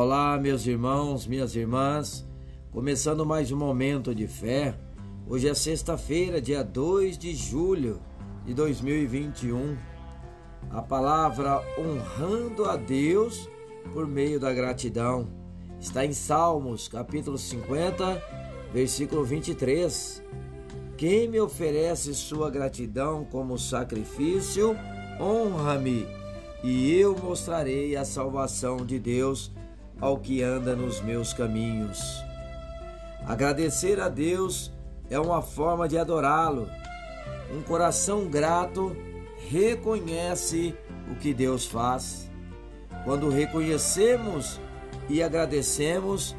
Olá, meus irmãos, minhas irmãs, começando mais um momento de fé. Hoje é sexta-feira, dia 2 de julho de 2021. A palavra honrando a Deus por meio da gratidão está em Salmos, capítulo 50, versículo 23. Quem me oferece sua gratidão como sacrifício, honra-me, e eu mostrarei a salvação de Deus ao que anda nos meus caminhos. Agradecer a Deus é uma forma de adorá-lo. Um coração grato reconhece o que Deus faz. Quando reconhecemos e agradecemos,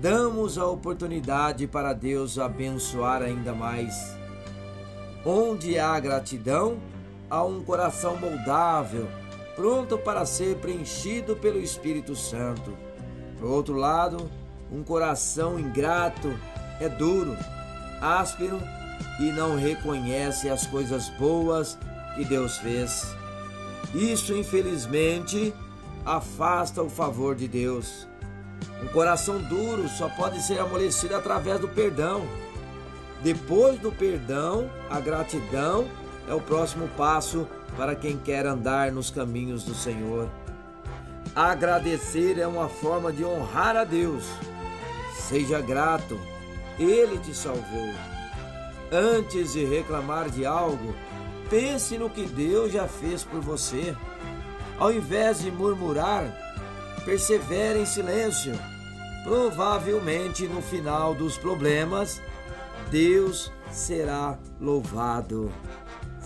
damos a oportunidade para Deus abençoar ainda mais. Onde há gratidão, há um coração moldável, pronto para ser preenchido pelo Espírito Santo. Por outro lado, um coração ingrato é duro, áspero e não reconhece as coisas boas que Deus fez. Isso, infelizmente, afasta o favor de Deus. Um coração duro só pode ser amolecido através do perdão. Depois do perdão, a gratidão é o próximo passo para quem quer andar nos caminhos do Senhor. Agradecer é uma forma de honrar a Deus. Seja grato, Ele te salvou. Antes de reclamar de algo, pense no que Deus já fez por você. Ao invés de murmurar, persevere em silêncio. Provavelmente no final dos problemas, Deus será louvado.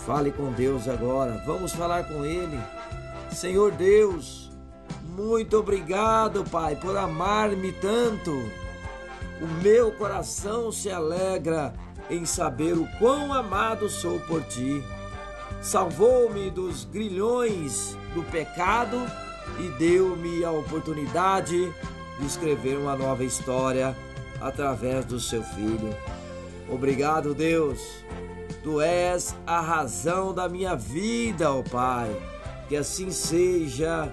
Fale com Deus agora, vamos falar com Ele. Senhor Deus, muito obrigado, Pai, por amar-me tanto. O meu coração se alegra em saber o quão amado sou por ti. Salvou-me dos grilhões do pecado e deu-me a oportunidade de escrever uma nova história através do seu filho. Obrigado, Deus. Tu és a razão da minha vida, ó Pai. Que assim seja